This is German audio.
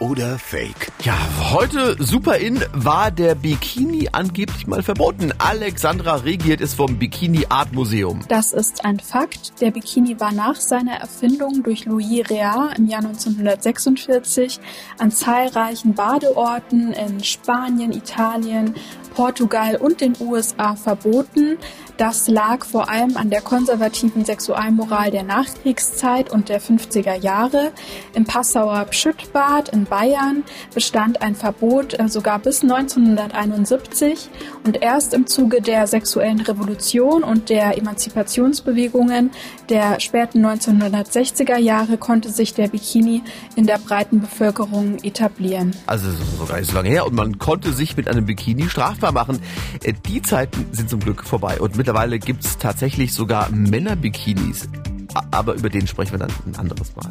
oder Fake? Ja, heute super in war der Bikini angeblich mal verboten. Alexandra regiert es vom Bikini Art Museum. Das ist ein Fakt. Der Bikini war nach seiner Erfindung durch Louis Réard im Jahr 1946 an zahlreichen Badeorten in Spanien, Italien, Portugal und den USA verboten. Das lag vor allem an der konservativen Sexualmoral der Nachkriegszeit und der 50er Jahre. Im Passauer Pschüttbad in Bayern bestand ein Verbot äh, sogar bis 1971 und erst im Zuge der sexuellen Revolution und der Emanzipationsbewegungen der späten 1960er Jahre konnte sich der Bikini in der breiten Bevölkerung etablieren. Also sogar nicht so lange her und man konnte sich mit einem Bikini strafbar machen. Äh, die Zeiten sind zum Glück vorbei und mittlerweile gibt es tatsächlich sogar Männerbikinis. Aber über den sprechen wir dann ein anderes Mal.